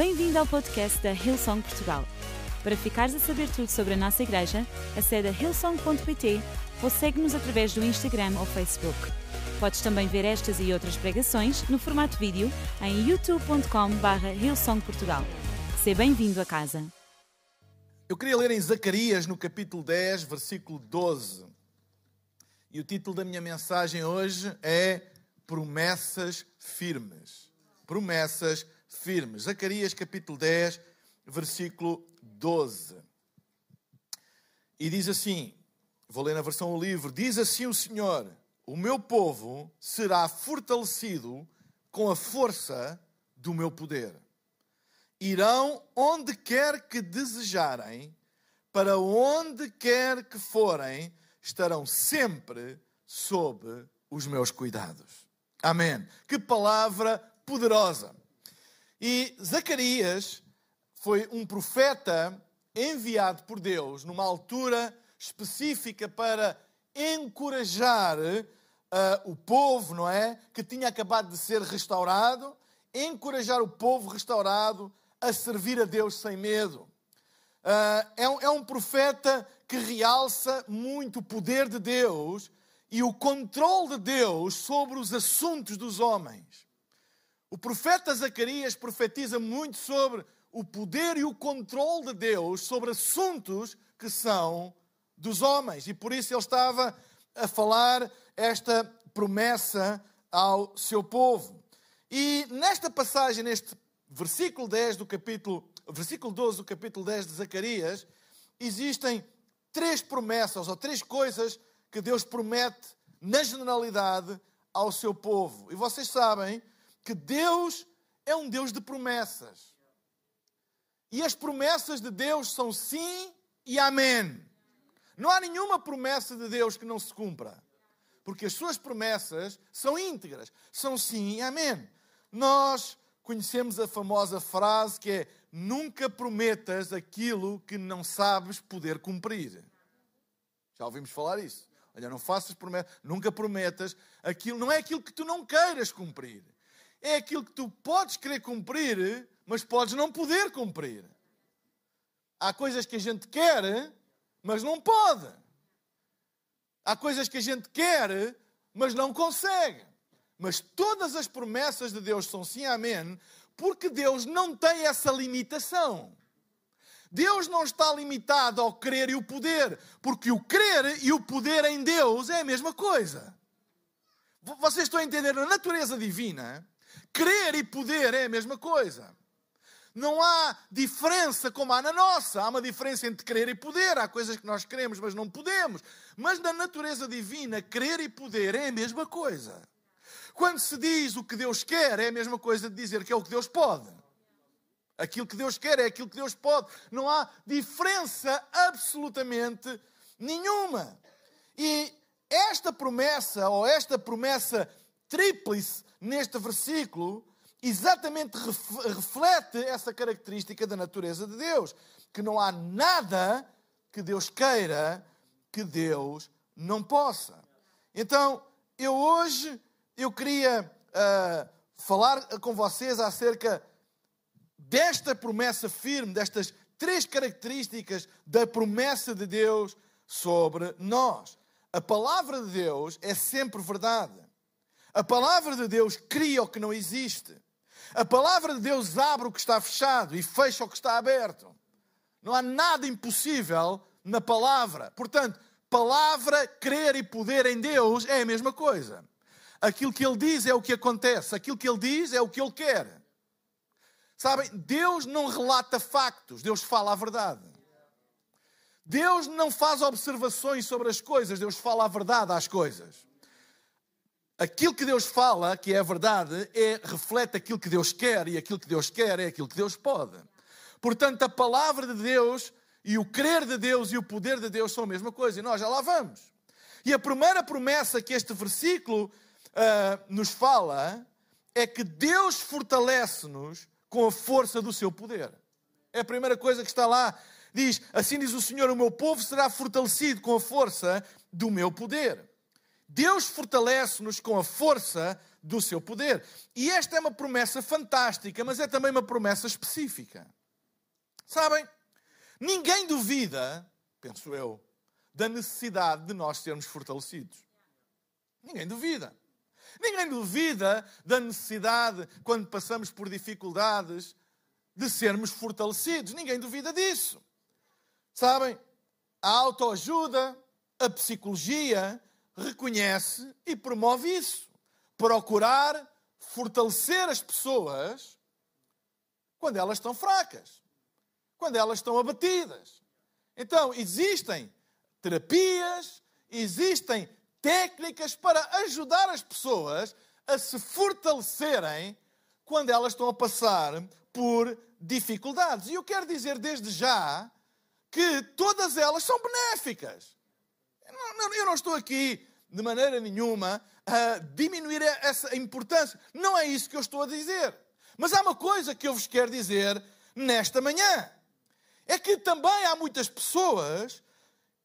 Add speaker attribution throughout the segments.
Speaker 1: Bem-vindo ao podcast da Hillsong Portugal. Para ficares a saber tudo sobre a nossa igreja, acede a hillsong.pt ou segue-nos através do Instagram ou Facebook. Podes também ver estas e outras pregações no formato vídeo em youtube.com.br hillsongportugal. Seja bem-vindo a casa.
Speaker 2: Eu queria ler em Zacarias, no capítulo 10, versículo 12. E o título da minha mensagem hoje é Promessas Firmes. Promessas Firmes. Zacarias, capítulo 10, versículo 12. E diz assim: vou ler na versão o livro: Diz assim o Senhor: O meu povo será fortalecido com a força do meu poder. Irão onde quer que desejarem, para onde quer que forem, estarão sempre sob os meus cuidados. Amém. Que palavra poderosa. E Zacarias foi um profeta enviado por Deus numa altura específica para encorajar uh, o povo, não é? Que tinha acabado de ser restaurado, encorajar o povo restaurado a servir a Deus sem medo. Uh, é, um, é um profeta que realça muito o poder de Deus e o controle de Deus sobre os assuntos dos homens. O profeta Zacarias profetiza muito sobre o poder e o controle de Deus sobre assuntos que são dos homens. E por isso ele estava a falar esta promessa ao seu povo. E nesta passagem, neste versículo 10 do capítulo, versículo 12 do capítulo 10 de Zacarias, existem três promessas ou três coisas que Deus promete na generalidade ao seu povo. E vocês sabem que Deus é um Deus de promessas. E as promessas de Deus são sim e amém. Não há nenhuma promessa de Deus que não se cumpra. Porque as suas promessas são íntegras, são sim e amém. Nós conhecemos a famosa frase que é: nunca prometas aquilo que não sabes poder cumprir. Já ouvimos falar isso. Olha, não faças promessas, nunca prometas aquilo, não é aquilo que tu não queiras cumprir. É aquilo que tu podes querer cumprir, mas podes não poder cumprir. Há coisas que a gente quer, mas não pode. Há coisas que a gente quer, mas não consegue. Mas todas as promessas de Deus são sim, amém, porque Deus não tem essa limitação. Deus não está limitado ao querer e o poder, porque o querer e o poder em Deus é a mesma coisa. Vocês estão a entender a natureza divina? Querer e poder é a mesma coisa. Não há diferença como há na nossa. Há uma diferença entre querer e poder. Há coisas que nós queremos, mas não podemos. Mas na natureza divina, querer e poder é a mesma coisa. Quando se diz o que Deus quer, é a mesma coisa de dizer que é o que Deus pode. Aquilo que Deus quer é aquilo que Deus pode. Não há diferença absolutamente nenhuma. E esta promessa, ou esta promessa tríplice neste versículo, exatamente reflete essa característica da natureza de Deus, que não há nada que Deus queira que Deus não possa. Então, eu hoje eu queria uh, falar com vocês acerca desta promessa firme, destas três características da promessa de Deus sobre nós. A palavra de Deus é sempre verdade. A palavra de Deus cria o que não existe. A palavra de Deus abre o que está fechado e fecha o que está aberto. Não há nada impossível na palavra. Portanto, palavra, crer e poder em Deus é a mesma coisa. Aquilo que ele diz é o que acontece, aquilo que ele diz é o que ele quer. Sabem, Deus não relata factos, Deus fala a verdade. Deus não faz observações sobre as coisas, Deus fala a verdade às coisas aquilo que Deus fala, que é a verdade, é, reflete aquilo que Deus quer, e aquilo que Deus quer é aquilo que Deus pode. Portanto, a palavra de Deus e o querer de Deus e o poder de Deus são a mesma coisa, e nós já lá vamos. E a primeira promessa que este versículo uh, nos fala é que Deus fortalece-nos com a força do seu poder. É a primeira coisa que está lá. Diz: Assim diz o Senhor: O meu povo será fortalecido com a força do meu poder. Deus fortalece-nos com a força do seu poder. E esta é uma promessa fantástica, mas é também uma promessa específica. Sabem, ninguém duvida, penso eu, da necessidade de nós sermos fortalecidos. Ninguém duvida. Ninguém duvida da necessidade, quando passamos por dificuldades, de sermos fortalecidos. Ninguém duvida disso. Sabem, a autoajuda, a psicologia reconhece e promove isso. Procurar fortalecer as pessoas quando elas estão fracas, quando elas estão abatidas. Então, existem terapias, existem técnicas para ajudar as pessoas a se fortalecerem quando elas estão a passar por dificuldades. E eu quero dizer desde já que todas elas são benéficas. Eu não estou aqui de maneira nenhuma a diminuir essa importância. Não é isso que eu estou a dizer. Mas há uma coisa que eu vos quero dizer nesta manhã. É que também há muitas pessoas,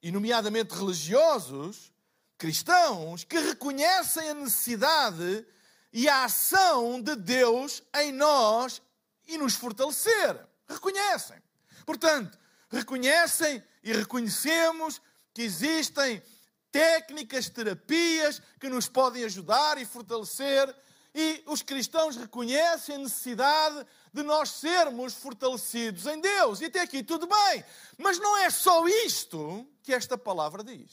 Speaker 2: e nomeadamente religiosos, cristãos, que reconhecem a necessidade e a ação de Deus em nós e nos fortalecer. Reconhecem. Portanto, reconhecem e reconhecemos que existem técnicas, terapias que nos podem ajudar e fortalecer, e os cristãos reconhecem a necessidade de nós sermos fortalecidos em Deus. E até aqui tudo bem. Mas não é só isto que esta palavra diz.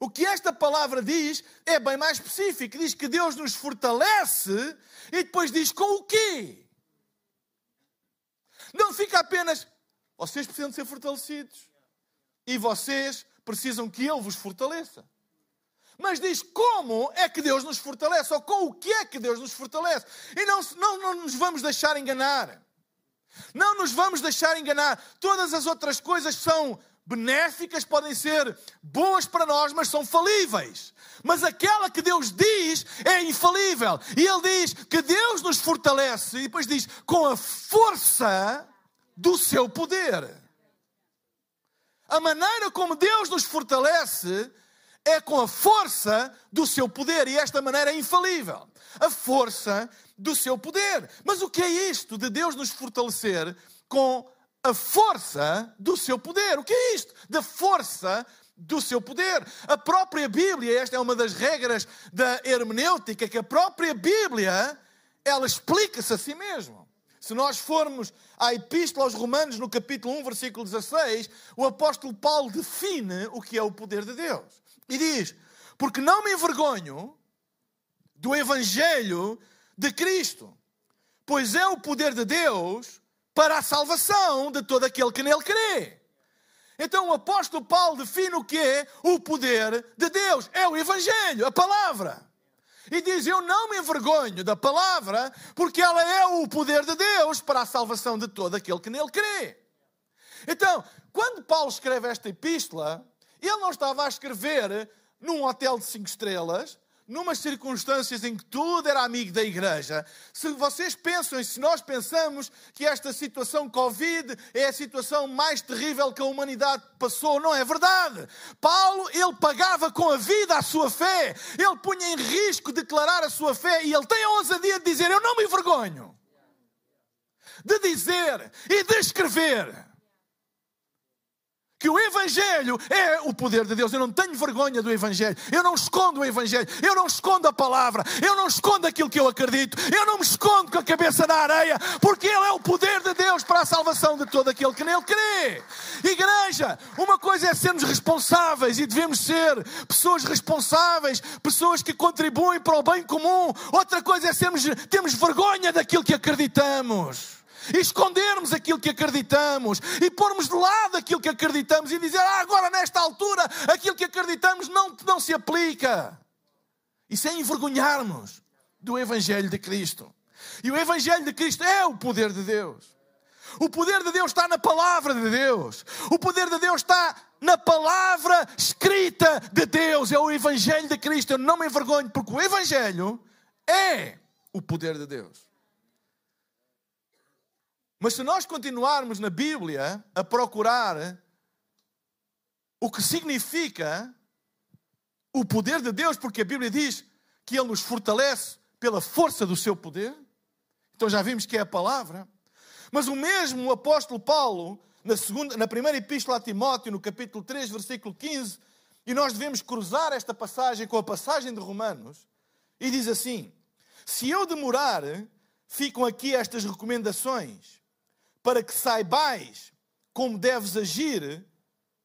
Speaker 2: O que esta palavra diz é bem mais específico. Diz que Deus nos fortalece e depois diz com o quê? Não fica apenas vocês precisam ser fortalecidos. E vocês precisam que Ele vos fortaleça. Mas diz como é que Deus nos fortalece, ou com o que é que Deus nos fortalece. E não, não, não nos vamos deixar enganar. Não nos vamos deixar enganar. Todas as outras coisas são benéficas, podem ser boas para nós, mas são falíveis. Mas aquela que Deus diz é infalível. E Ele diz que Deus nos fortalece, e depois diz com a força do seu poder. A maneira como Deus nos fortalece é com a força do seu poder, e esta maneira é infalível. A força do seu poder. Mas o que é isto de Deus nos fortalecer com a força do seu poder? O que é isto? Da força do seu poder. A própria Bíblia, esta é uma das regras da hermenêutica, que a própria Bíblia, ela explica-se a si mesma. Se nós formos à Epístola aos Romanos, no capítulo 1, versículo 16, o apóstolo Paulo define o que é o poder de Deus. E diz: Porque não me envergonho do Evangelho de Cristo, pois é o poder de Deus para a salvação de todo aquele que nele crê. Então o apóstolo Paulo define o que é o poder de Deus: é o Evangelho, a palavra. E diz: Eu não me envergonho da palavra, porque ela é o poder de Deus para a salvação de todo aquele que nele crê. Então, quando Paulo escreve esta epístola, ele não estava a escrever num hotel de cinco estrelas, numas circunstâncias em que tudo era amigo da igreja, se vocês pensam e se nós pensamos que esta situação Covid é a situação mais terrível que a humanidade passou, não é verdade. Paulo, ele pagava com a vida a sua fé, ele punha em risco declarar a sua fé e ele tem a ousadia de dizer: Eu não me envergonho. De dizer e de escrever que o Evangelho é o poder de Deus. Eu não tenho vergonha do Evangelho. Eu não escondo o Evangelho. Eu não escondo a palavra. Eu não escondo aquilo que eu acredito. Eu não me escondo com a cabeça na areia, porque Ele é o poder de Deus para a salvação de todo aquele que nele crê. Igreja, uma coisa é sermos responsáveis e devemos ser pessoas responsáveis, pessoas que contribuem para o bem comum. Outra coisa é sermos, termos vergonha daquilo que acreditamos e escondermos aquilo que acreditamos e pormos de lado aquilo que acreditamos e dizer, ah, agora nesta altura aquilo que acreditamos não, não se aplica. Isso é envergonharmos do Evangelho de Cristo. E o Evangelho de Cristo é o poder de Deus. O poder de Deus está na palavra de Deus. O poder de Deus está na palavra escrita de Deus. É o Evangelho de Cristo. Eu não me envergonho, porque o Evangelho é o poder de Deus. Mas se nós continuarmos na Bíblia a procurar o que significa o poder de Deus, porque a Bíblia diz que Ele nos fortalece pela força do seu poder. Então já vimos que é a palavra. Mas o mesmo apóstolo Paulo, na, segunda, na primeira epístola a Timóteo, no capítulo 3, versículo 15, e nós devemos cruzar esta passagem com a passagem de Romanos, e diz assim: Se eu demorar, ficam aqui estas recomendações, para que saibais como deves agir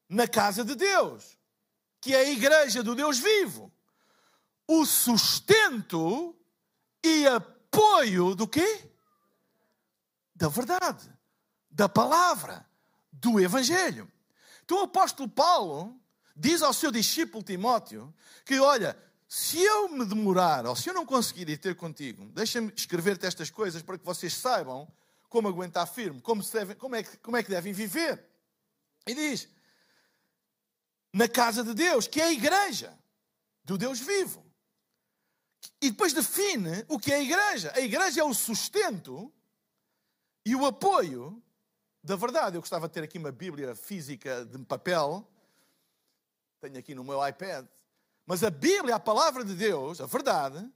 Speaker 2: na casa de Deus, que é a igreja do Deus vivo. O sustento e apoio do quê? Da verdade, da palavra, do evangelho. Então o apóstolo Paulo diz ao seu discípulo Timóteo que, olha, se eu me demorar, ou se eu não conseguir ir ter contigo, deixa-me escrever-te estas coisas para que vocês saibam como aguentar firme, como, devem, como, é que, como é que devem viver. E diz: na casa de Deus, que é a igreja do Deus vivo. E depois define o que é a igreja. A igreja é o sustento e o apoio da verdade. Eu gostava de ter aqui uma Bíblia física de papel. Tenho aqui no meu iPad. Mas a Bíblia, a palavra de Deus, a verdade,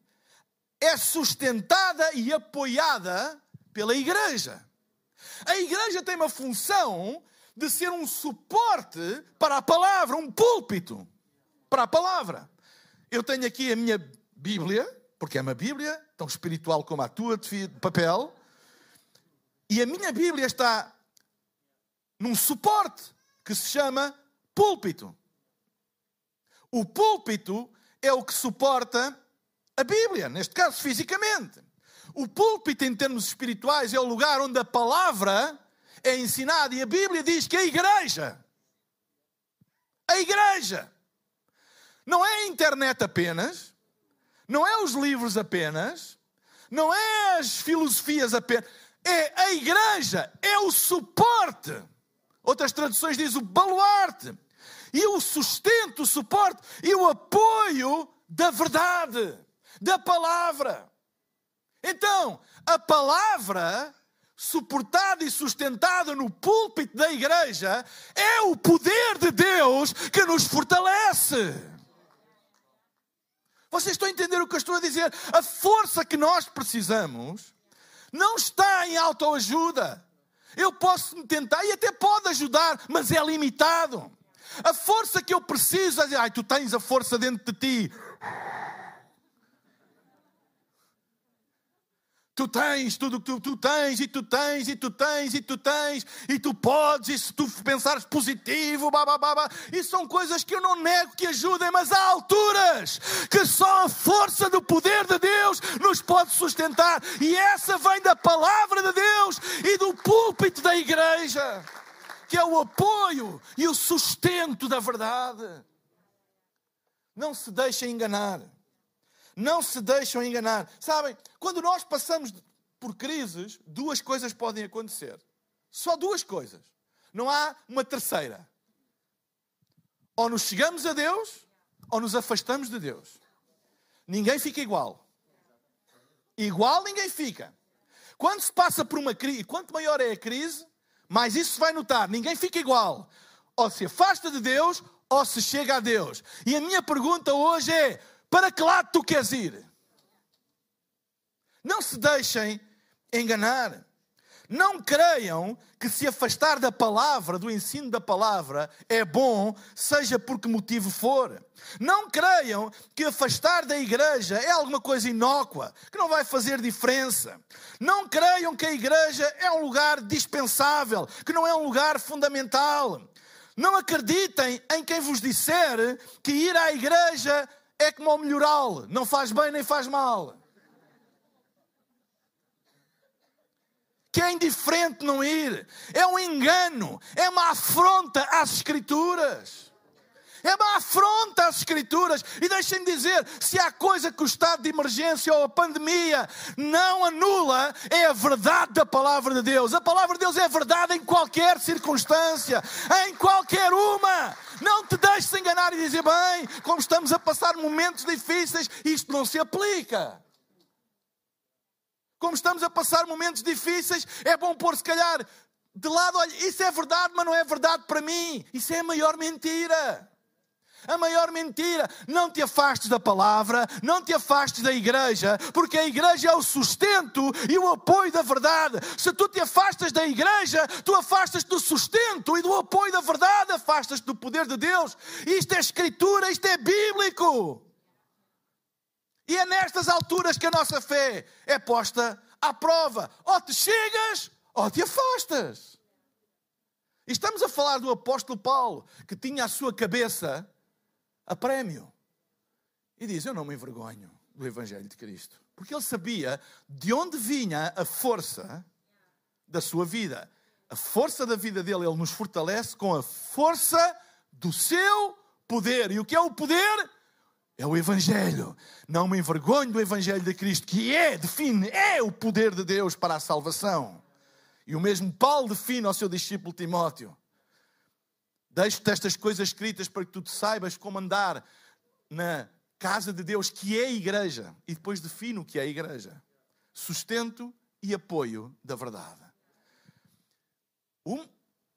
Speaker 2: é sustentada e apoiada pela igreja. A igreja tem uma função de ser um suporte para a palavra, um púlpito para a palavra. Eu tenho aqui a minha Bíblia, porque é uma Bíblia, tão espiritual como a tua de papel, e a minha Bíblia está num suporte que se chama púlpito. O púlpito é o que suporta a Bíblia, neste caso fisicamente. O púlpito, em termos espirituais, é o lugar onde a palavra é ensinada. E a Bíblia diz que a igreja, a igreja, não é a internet apenas, não é os livros apenas, não é as filosofias apenas, é a igreja, é o suporte. Outras traduções dizem o baluarte e o sustento, o suporte e o apoio da verdade, da palavra. Então, a palavra, suportada e sustentada no púlpito da igreja, é o poder de Deus que nos fortalece. Vocês estão a entender o que eu estou a dizer? A força que nós precisamos não está em autoajuda. Eu posso me tentar e até pode ajudar, mas é limitado. A força que eu preciso é ai, tu tens a força dentro de ti. Tu tens tudo que tu, tu, tens, e tu tens, e tu tens, e tu tens, e tu podes, e se tu pensares positivo, babá, e são coisas que eu não nego que ajudem, mas há alturas que só a força do poder de Deus nos pode sustentar, e essa vem da palavra de Deus e do púlpito da igreja que é o apoio e o sustento da verdade. Não se deixem enganar. Não se deixam enganar. Sabem, quando nós passamos por crises, duas coisas podem acontecer. Só duas coisas. Não há uma terceira. Ou nos chegamos a Deus, ou nos afastamos de Deus. Ninguém fica igual. Igual ninguém fica. Quando se passa por uma crise, quanto maior é a crise, mas isso se vai notar, ninguém fica igual. Ou se afasta de Deus, ou se chega a Deus. E a minha pergunta hoje é: para que lado tu queres ir? Não se deixem enganar. Não creiam que se afastar da palavra, do ensino da palavra, é bom, seja por que motivo for. Não creiam que afastar da igreja é alguma coisa inócua, que não vai fazer diferença. Não creiam que a igreja é um lugar dispensável, que não é um lugar fundamental. Não acreditem em quem vos disser que ir à igreja é como ao melhoral, não faz bem nem faz mal. que é indiferente não ir. É um engano, é uma afronta às Escrituras. É uma afronta às Escrituras. E deixem-me dizer: se há coisa que o estado de emergência ou a pandemia não anula, é a verdade da palavra de Deus. A palavra de Deus é verdade em qualquer circunstância, em qualquer uma. Não te deixes enganar e dizer, bem, como estamos a passar momentos difíceis, isto não se aplica como estamos a passar momentos difíceis, é bom pôr, se calhar, de lado, olha, isso é verdade, mas não é verdade para mim. Isso é a maior mentira. A maior mentira, não te afastes da palavra, não te afastes da igreja, porque a igreja é o sustento e o apoio da verdade. Se tu te afastas da igreja, tu afastas-te do sustento e do apoio da verdade, afastas-te do poder de Deus. Isto é escritura, isto é bíblico. E é nestas alturas que a nossa fé é posta à prova. Ou te chegas, ou te afastas. E estamos a falar do apóstolo Paulo, que tinha a sua cabeça a prémio. E diz: Eu não me envergonho do Evangelho de Cristo. Porque ele sabia de onde vinha a força da sua vida. A força da vida dele, ele nos fortalece com a força do seu poder. E o que é o poder? É o Evangelho. Não me envergonho do Evangelho de Cristo, que é, define, é o poder de Deus para a salvação. E o mesmo Paulo define ao seu discípulo Timóteo. Deixo-te estas coisas escritas para que tu saibas como andar na casa de Deus, que é a igreja. E depois define o que é a igreja: sustento e apoio da verdade. Um,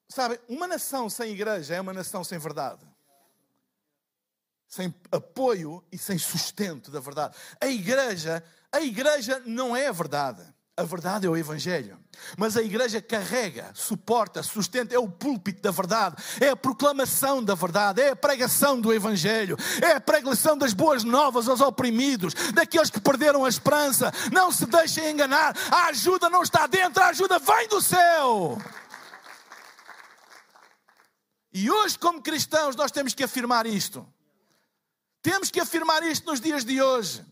Speaker 2: sabe, uma nação sem igreja é uma nação sem verdade sem apoio e sem sustento da verdade. A igreja, a igreja não é a verdade. A verdade é o Evangelho. Mas a igreja carrega, suporta, sustenta, é o púlpito da verdade, é a proclamação da verdade, é a pregação do Evangelho, é a pregação das boas novas aos oprimidos, daqueles que perderam a esperança. Não se deixem enganar, a ajuda não está dentro, a ajuda vem do céu. E hoje, como cristãos, nós temos que afirmar isto. Temos que afirmar isto nos dias de hoje.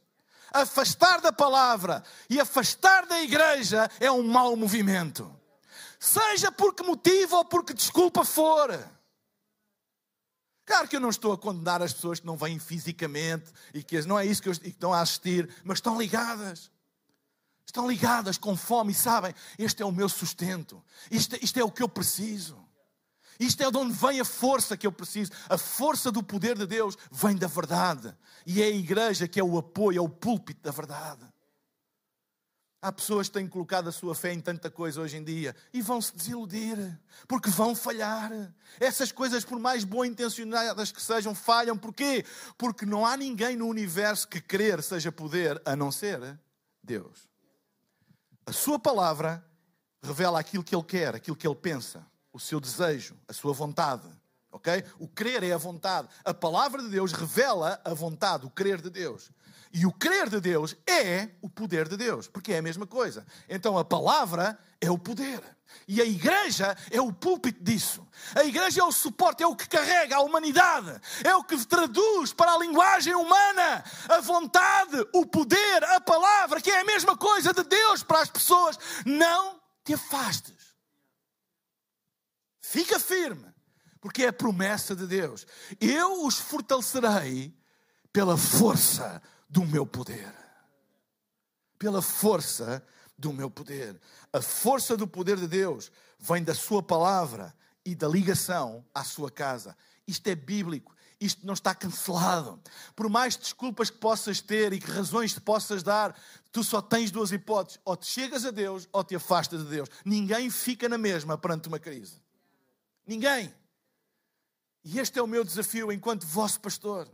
Speaker 2: Afastar da palavra e afastar da igreja é um mau movimento. Seja por que motivo ou por que desculpa for. Claro que eu não estou a condenar as pessoas que não vêm fisicamente e que não é isso que, eu, que estão a assistir, mas estão ligadas. Estão ligadas com fome e sabem: este é o meu sustento, isto, isto é o que eu preciso. Isto é de onde vem a força que eu preciso. A força do poder de Deus vem da verdade. E é a igreja que é o apoio, é o púlpito da verdade. Há pessoas que têm colocado a sua fé em tanta coisa hoje em dia e vão se desiludir, porque vão falhar. Essas coisas, por mais boa intencionadas que sejam, falham. Porquê? Porque não há ninguém no universo que crer seja poder a não ser Deus. A sua palavra revela aquilo que ele quer, aquilo que ele pensa o seu desejo, a sua vontade. Ok? O crer é a vontade. A palavra de Deus revela a vontade, o crer de Deus. E o crer de Deus é o poder de Deus, porque é a mesma coisa. Então a palavra é o poder. E a igreja é o púlpito disso. A igreja é o suporte, é o que carrega a humanidade, é o que traduz para a linguagem humana a vontade, o poder, a palavra, que é a mesma coisa de Deus para as pessoas. Não te afastes. Fica firme, porque é a promessa de Deus. Eu os fortalecerei pela força do meu poder. Pela força do meu poder. A força do poder de Deus vem da Sua palavra e da ligação à sua casa. Isto é bíblico. Isto não está cancelado. Por mais desculpas que possas ter e que razões te possas dar, tu só tens duas hipóteses: ou te chegas a Deus ou te afastas de Deus. Ninguém fica na mesma perante uma crise. Ninguém. E este é o meu desafio enquanto vosso pastor.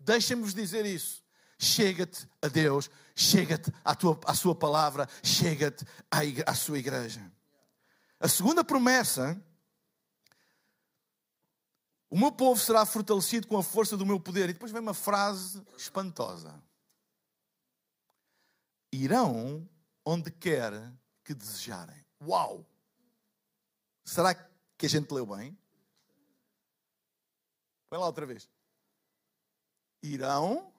Speaker 2: Deixem-me dizer isso. Chega-te a Deus, chega-te à, tua, à sua palavra, chega-te à, à sua igreja. A segunda promessa o meu povo será fortalecido com a força do meu poder. E depois vem uma frase espantosa: Irão onde quer que desejarem. Uau! Será que que a gente leu bem. Põe lá outra vez. Irão.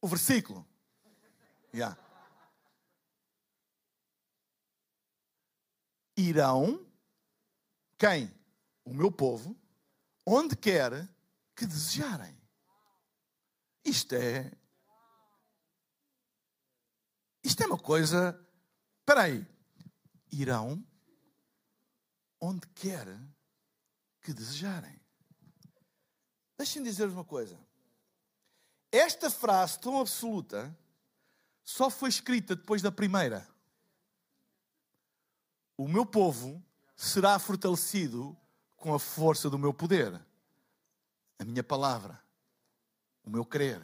Speaker 2: O versículo. Yeah. Irão. Quem? O meu povo. Onde quer que desejarem. Isto é. Isto é uma coisa. Espera aí irão onde quer que desejarem. Deixem-me dizer-vos uma coisa. Esta frase tão absoluta só foi escrita depois da primeira. O meu povo será fortalecido com a força do meu poder, a minha palavra, o meu crer.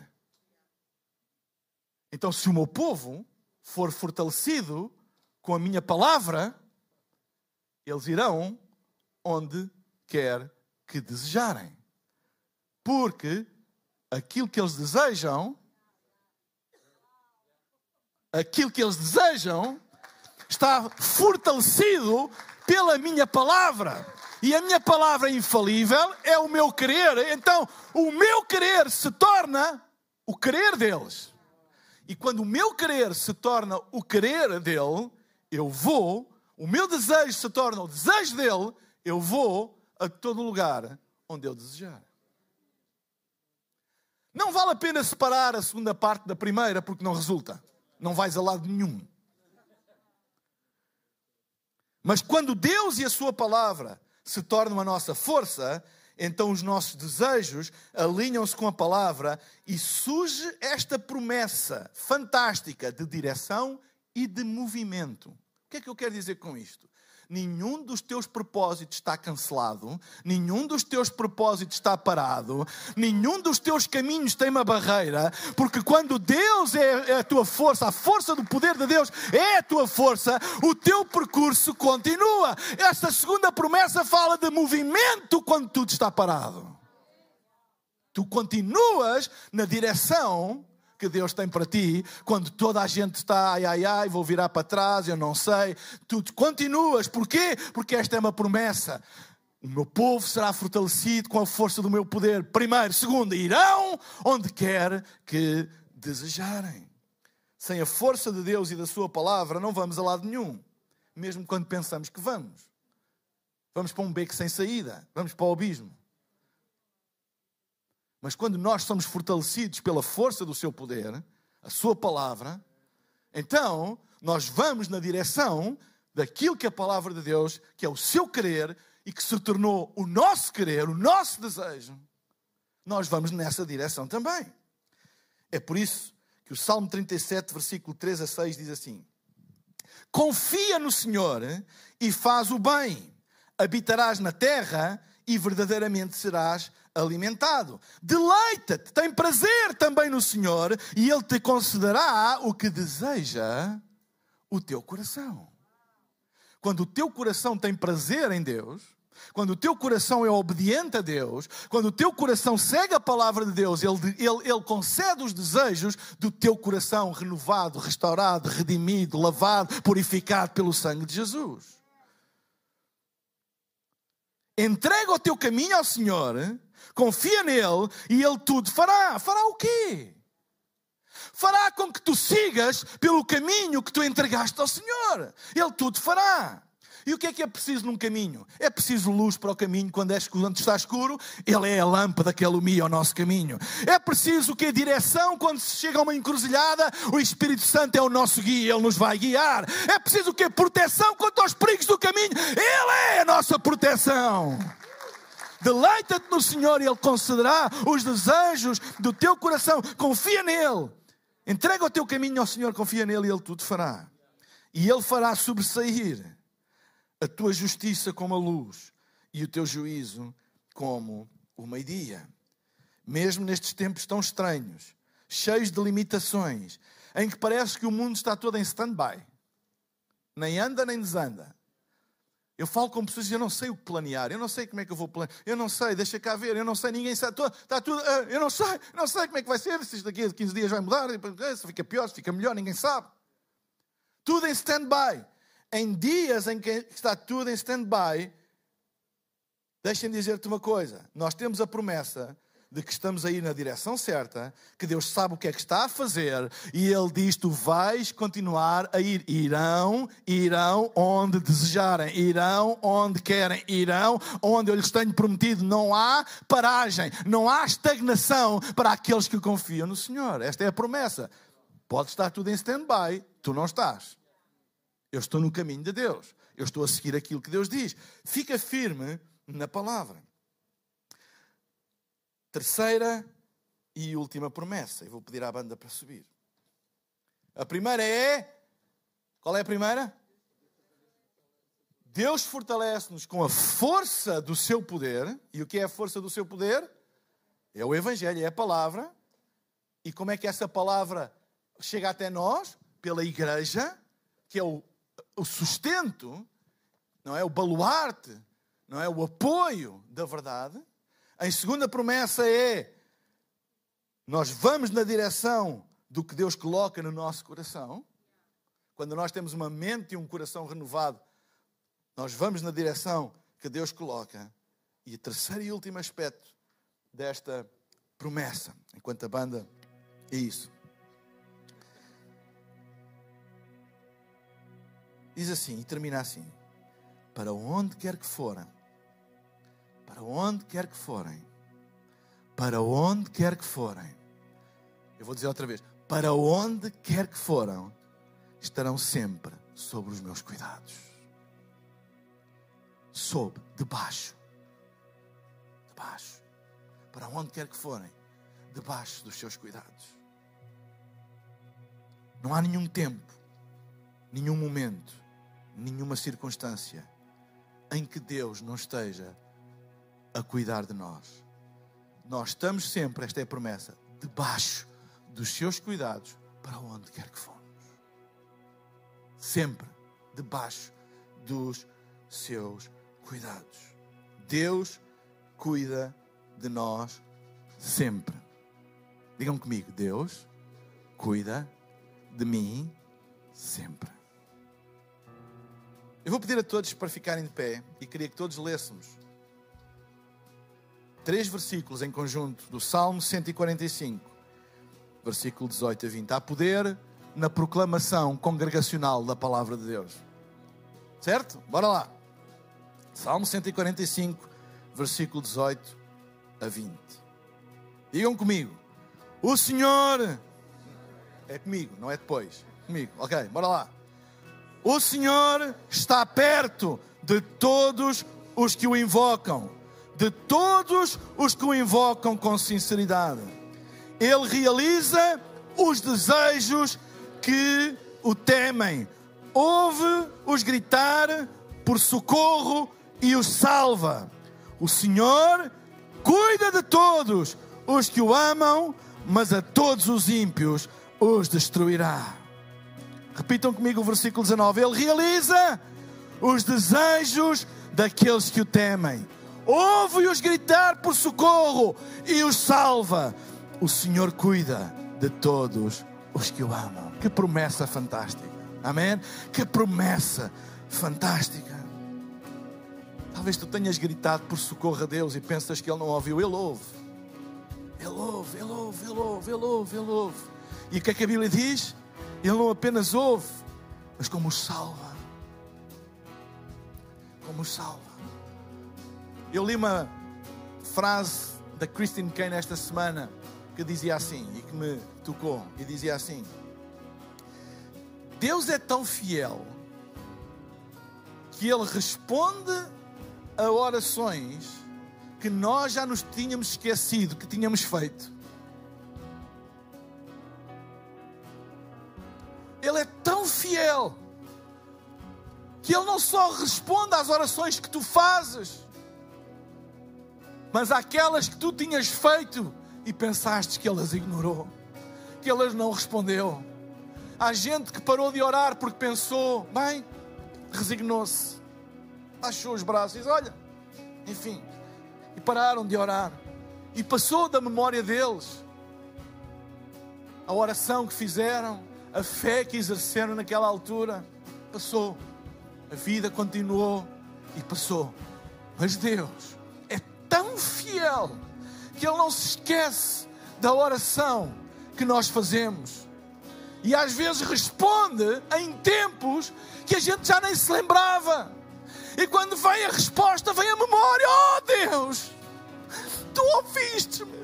Speaker 2: Então, se o meu povo for fortalecido com a minha palavra, eles irão onde quer que desejarem. Porque aquilo que eles desejam, aquilo que eles desejam, está fortalecido pela minha palavra. E a minha palavra infalível é o meu querer. Então, o meu querer se torna o querer deles. E quando o meu querer se torna o querer dele, eu vou, o meu desejo se torna o desejo dele, eu vou a todo lugar onde eu desejar. Não vale a pena separar a segunda parte da primeira, porque não resulta. Não vais a lado nenhum. Mas quando Deus e a Sua palavra se tornam a nossa força, então os nossos desejos alinham-se com a palavra e surge esta promessa fantástica de direção e de movimento. O que é que eu quero dizer com isto? nenhum dos teus propósitos está cancelado, nenhum dos teus propósitos está parado, nenhum dos teus caminhos tem uma barreira, porque quando Deus é, é a tua força, a força do poder de Deus é a tua força, o teu percurso continua. Esta segunda promessa fala de movimento quando tudo está parado. Tu continuas na direção que Deus tem para ti, quando toda a gente está, ai, ai, ai, vou virar para trás, eu não sei. Tu continuas. Porquê? Porque esta é uma promessa. O meu povo será fortalecido com a força do meu poder. Primeiro. Segundo, irão onde quer que desejarem. Sem a força de Deus e da Sua palavra, não vamos a lado nenhum. Mesmo quando pensamos que vamos. Vamos para um beco sem saída. Vamos para o abismo. Mas quando nós somos fortalecidos pela força do seu poder, a sua palavra, então nós vamos na direção daquilo que é a palavra de Deus, que é o seu querer e que se tornou o nosso querer, o nosso desejo. Nós vamos nessa direção também. É por isso que o Salmo 37, versículo 3 a 6 diz assim: Confia no Senhor e faz o bem, habitarás na terra e verdadeiramente serás alimentado. Deleita-te, tem prazer também no Senhor e Ele te concederá o que deseja o teu coração. Quando o teu coração tem prazer em Deus, quando o teu coração é obediente a Deus, quando o teu coração segue a palavra de Deus, Ele, ele, ele concede os desejos do teu coração renovado, restaurado, redimido, lavado, purificado pelo sangue de Jesus. Entrega o teu caminho ao Senhor confia nele e ele tudo fará. Fará o quê? Fará com que tu sigas pelo caminho que tu entregaste ao Senhor. Ele tudo fará. E o que é que é preciso num caminho? É preciso luz para o caminho quando, é escuro, quando está escuro. Ele é a lâmpada que alumia o nosso caminho. É preciso que a direção quando se chega a uma encruzilhada, o Espírito Santo é o nosso guia, ele nos vai guiar. É preciso que a proteção quanto aos perigos do caminho, ele é a nossa proteção. Deleita-te no Senhor e Ele concederá os desejos do teu coração. Confia nele. Entrega o teu caminho ao Senhor, confia nele e Ele tudo fará. E Ele fará sobressair a tua justiça como a luz e o teu juízo como o meio-dia. Mesmo nestes tempos tão estranhos, cheios de limitações, em que parece que o mundo está todo em stand-by, nem anda nem desanda. Eu falo com pessoas e eu não sei o que planear, eu não sei como é que eu vou planear, eu não sei, deixa cá ver, eu não sei, ninguém sabe, está tudo, ah, eu não sei, não sei como é que vai ser, se daqui a 15 dias vai mudar, se fica pior, se fica melhor, ninguém sabe. Tudo em stand-by. Em dias em que está tudo em stand-by, deixem-me dizer-te uma coisa: nós temos a promessa de que estamos aí na direção certa, que Deus sabe o que é que está a fazer e Ele diz: Tu vais continuar a ir. Irão, irão onde desejarem, irão onde querem, irão onde eu lhes tenho prometido. Não há paragem, não há estagnação para aqueles que confiam no Senhor. Esta é a promessa. Pode estar tudo em stand-by, tu não estás. Eu estou no caminho de Deus. Eu estou a seguir aquilo que Deus diz. Fica firme na palavra. Terceira e última promessa. E vou pedir à banda para subir. A primeira é. Qual é a primeira? Deus fortalece-nos com a força do seu poder. E o que é a força do seu poder? É o Evangelho, é a palavra. E como é que essa palavra chega até nós? Pela igreja, que é o, o sustento, não é? O baluarte, não é? O apoio da verdade. A segunda promessa é: nós vamos na direção do que Deus coloca no nosso coração. Quando nós temos uma mente e um coração renovado, nós vamos na direção que Deus coloca. E o terceiro e último aspecto desta promessa, enquanto a banda é isso. Diz assim e termina assim: Para onde quer que forem, para onde quer que forem, para onde quer que forem, eu vou dizer outra vez: para onde quer que foram, estarão sempre sobre os meus cuidados. Sob, debaixo. Debaixo. Para onde quer que forem, debaixo dos seus cuidados. Não há nenhum tempo, nenhum momento, nenhuma circunstância em que Deus não esteja a cuidar de nós. Nós estamos sempre, esta é a promessa, debaixo dos seus cuidados para onde quer que fomos. Sempre debaixo dos seus cuidados. Deus cuida de nós sempre. Digam comigo, Deus cuida de mim sempre. Eu vou pedir a todos para ficarem de pé e queria que todos lêssemos três versículos em conjunto do Salmo 145, versículo 18 a 20. Há poder na proclamação congregacional da palavra de Deus. Certo? Bora lá. Salmo 145, versículo 18 a 20. Digam comigo. O Senhor é comigo, não é depois. Comigo. Ok, bora lá. O Senhor está perto de todos os que o invocam, de todos os que o invocam com sinceridade. Ele realiza os desejos que o temem. Ouve-os gritar por socorro e os salva. O Senhor cuida de todos os que o amam, mas a todos os ímpios os destruirá. Repitam comigo o versículo 19. Ele realiza os desejos daqueles que o temem. Ouve-os gritar por socorro e os salva. O Senhor cuida de todos os que o amam. Que promessa fantástica. Amém? Que promessa fantástica. Talvez tu tenhas gritado por socorro a Deus e pensas que Ele não ouviu. Ele ouve. Ele ouve, Ele ouve, Ele ouve, Ele ouve, Ele ouve. E o que é que a Bíblia diz? Ele não apenas ouve, mas como os salva. Como os salva. Eu li uma frase da Christine Kane esta semana que dizia assim e que me tocou e dizia assim: Deus é tão fiel que Ele responde a orações que nós já nos tínhamos esquecido que tínhamos feito. Ele é tão fiel que Ele não só responde às orações que tu fazes, mas àquelas que tu tinhas feito e pensaste que Ele as ignorou, que Ele as não respondeu. Há gente que parou de orar porque pensou, bem, resignou-se, baixou os braços disse: Olha, enfim, e pararam de orar. E passou da memória deles a oração que fizeram, a fé que exerceram naquela altura. Passou, a vida continuou e passou. Mas Deus fiel que Ele não se esquece da oração que nós fazemos. E às vezes responde em tempos que a gente já nem se lembrava. E quando vem a resposta, vem a memória: Oh Deus, tu ouviste-me.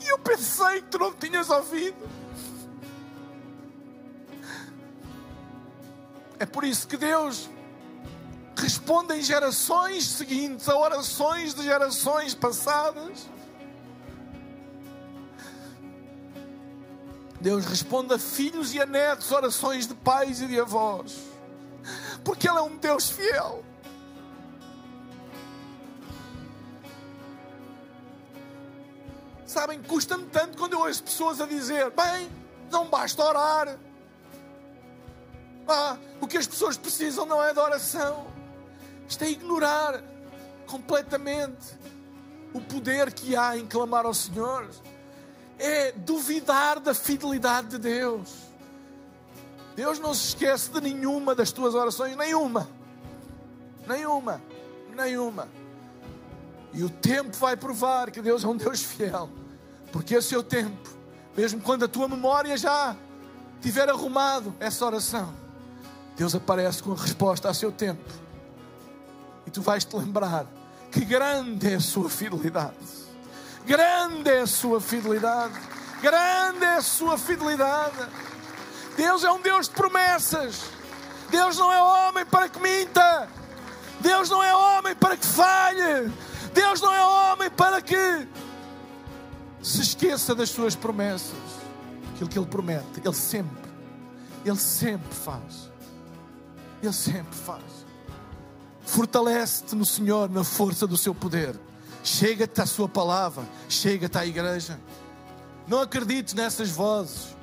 Speaker 2: E eu pensei que tu não tinhas ouvido. É por isso que Deus responde em gerações seguintes a orações de gerações passadas. Deus responde a filhos e a netos orações de pais e de avós. Porque Ele é um Deus fiel. Sabem, custa-me tanto quando eu ouço pessoas a dizer: bem, não basta orar. Ah, o que as pessoas precisam não é de oração. Isto é ignorar completamente o poder que há em clamar ao Senhor. É duvidar da fidelidade de Deus. Deus não se esquece de nenhuma das tuas orações, nenhuma. Nenhuma. Nenhuma. E o tempo vai provar que Deus é um Deus fiel. Porque esse é o tempo. Mesmo quando a tua memória já tiver arrumado essa oração, Deus aparece com a resposta a seu tempo. E tu vais te lembrar que grande é a sua fidelidade. Grande é a sua fidelidade. Grande é a sua fidelidade. Deus é um Deus de promessas. Deus não é homem para que minta. Deus não é homem para que falhe. Deus não é homem para que se esqueça das suas promessas. Aquilo que Ele promete, Ele sempre, Ele sempre faz. Ele sempre faz. Fortalece-te no Senhor, na força do seu poder. Chega-te à sua palavra, chega-te à igreja. Não acredites nessas vozes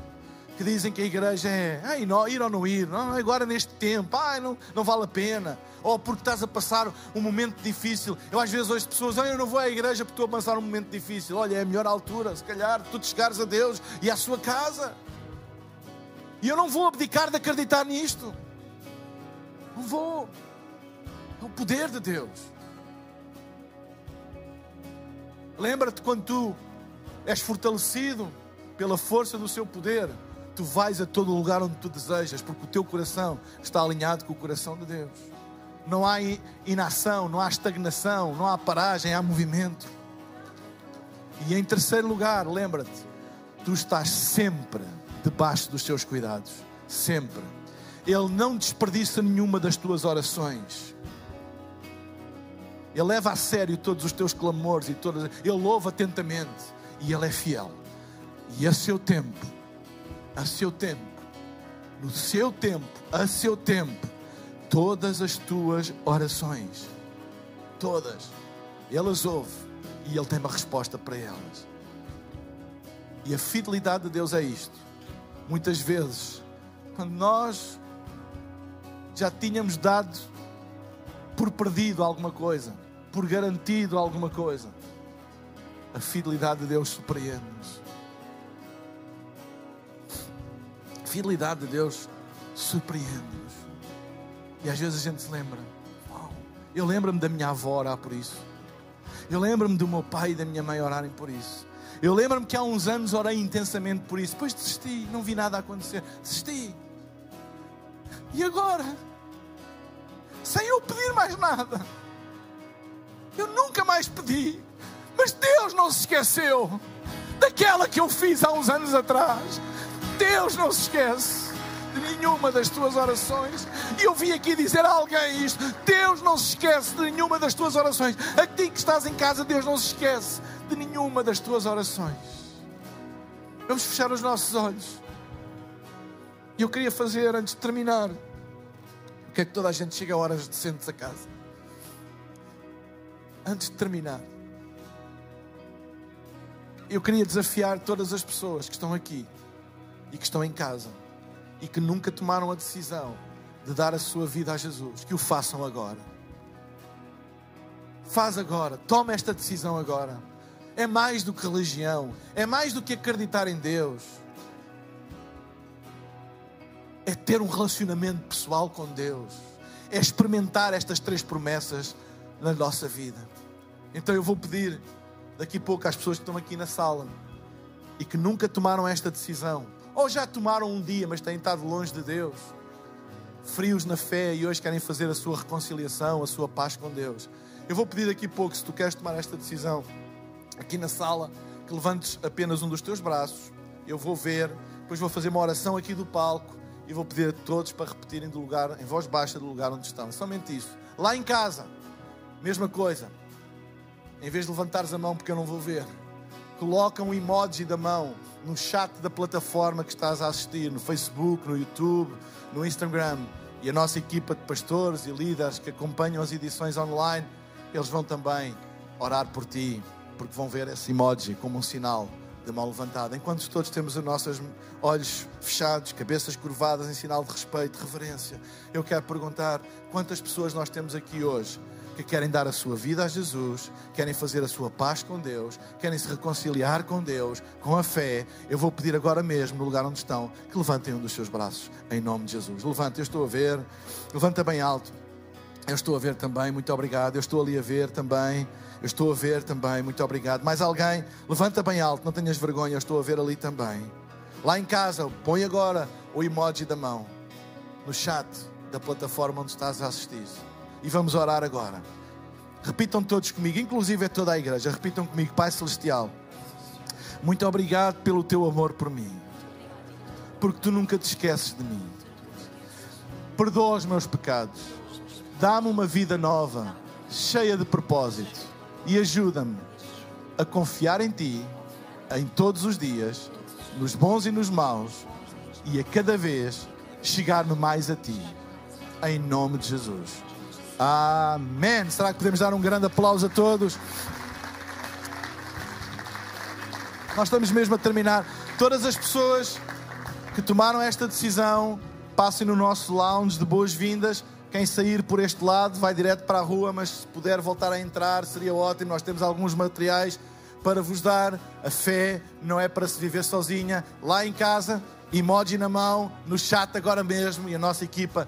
Speaker 2: que dizem que a igreja é ai, não, ir ou não ir, não, agora neste tempo, ai, não, não vale a pena, ou porque estás a passar um momento difícil. Eu às vezes ouço pessoas, ai, eu não vou à igreja porque estou a passar um momento difícil. Olha, é a melhor altura, se calhar, tu te chegares a Deus e à sua casa. E eu não vou abdicar de acreditar nisto. Não vou. O poder de Deus. Lembra-te quando tu és fortalecido pela força do seu poder, tu vais a todo lugar onde tu desejas, porque o teu coração está alinhado com o coração de Deus. Não há inação, não há estagnação, não há paragem, há movimento. E em terceiro lugar, lembra-te, tu estás sempre debaixo dos seus cuidados. Sempre. Ele não desperdiça nenhuma das tuas orações. Ele leva a sério todos os teus clamores e todas. Ele louva atentamente e ele é fiel. E a seu tempo, a seu tempo, no seu tempo, a seu tempo, todas as tuas orações, todas, ele as ouve e ele tem uma resposta para elas. E a fidelidade de Deus é isto. Muitas vezes, quando nós já tínhamos dado por perdido alguma coisa, por garantido alguma coisa, a fidelidade de Deus surpreende-nos. A fidelidade de Deus surpreende-nos. E às vezes a gente se lembra. eu lembro-me da minha avó orar por isso. Eu lembro-me do meu pai e da minha mãe orarem por isso. Eu lembro-me que há uns anos orei intensamente por isso. Depois desisti, não vi nada acontecer. Desisti. E agora? Sem eu pedir mais nada. Eu nunca mais pedi. Mas Deus não se esqueceu daquela que eu fiz há uns anos atrás. Deus não se esquece de nenhuma das tuas orações. E eu vim aqui dizer a alguém isto: Deus não se esquece de nenhuma das tuas orações. A ti que estás em casa, Deus não se esquece de nenhuma das tuas orações. Vamos fechar os nossos olhos. E eu queria fazer, antes de terminar, o que é que toda a gente chega a horas decentes a casa. Antes de terminar, eu queria desafiar todas as pessoas que estão aqui e que estão em casa e que nunca tomaram a decisão de dar a sua vida a Jesus, que o façam agora. Faz agora, toma esta decisão agora. É mais do que religião, é mais do que acreditar em Deus é ter um relacionamento pessoal com Deus, é experimentar estas três promessas na nossa vida. Então eu vou pedir daqui a pouco às pessoas que estão aqui na sala e que nunca tomaram esta decisão, ou já tomaram um dia, mas têm estado longe de Deus, frios na fé e hoje querem fazer a sua reconciliação, a sua paz com Deus. Eu vou pedir daqui a pouco, se tu queres tomar esta decisão, aqui na sala, que levantes apenas um dos teus braços, eu vou ver, depois vou fazer uma oração aqui do palco e vou pedir a todos para repetirem do lugar, em voz baixa do lugar onde estão. Somente isso. Lá em casa, mesma coisa. Em vez de levantares a mão porque eu não vou ver, coloca um emoji da mão no chat da plataforma que estás a assistir, no Facebook, no YouTube, no Instagram. E a nossa equipa de pastores e líderes que acompanham as edições online, eles vão também orar por ti, porque vão ver esse emoji como um sinal de mão levantada. Enquanto todos temos os nossos olhos fechados, cabeças curvadas em sinal de respeito, reverência, eu quero perguntar quantas pessoas nós temos aqui hoje que querem dar a sua vida a Jesus, querem fazer a sua paz com Deus, querem se reconciliar com Deus, com a fé. Eu vou pedir agora mesmo, no lugar onde estão, que levantem um dos seus braços, em nome de Jesus. Levante, eu estou a ver, levanta bem alto. Eu estou a ver também, muito obrigado. Eu estou ali a ver também. Eu estou a ver também, muito obrigado. Mais alguém? Levanta bem alto, não tenhas vergonha, eu estou a ver ali também. Lá em casa, põe agora o emoji da mão no chat da plataforma onde estás a assistir. E vamos orar agora. Repitam todos comigo, inclusive é toda a igreja. Repitam comigo, Pai Celestial. Muito obrigado pelo teu amor por mim. Porque tu nunca te esqueces de mim. Perdoa os meus pecados. Dá-me uma vida nova, cheia de propósito e ajuda-me a confiar em Ti em todos os dias, nos bons e nos maus, e a cada vez chegar-me mais a Ti. Em nome de Jesus. Amém. Será que podemos dar um grande aplauso a todos? Nós estamos mesmo a terminar. Todas as pessoas que tomaram esta decisão, passem no nosso lounge de boas-vindas. Quem sair por este lado vai direto para a rua, mas se puder voltar a entrar seria ótimo. Nós temos alguns materiais para vos dar. A fé não é para se viver sozinha. Lá em casa, emoji na mão, no chat agora mesmo e a nossa equipa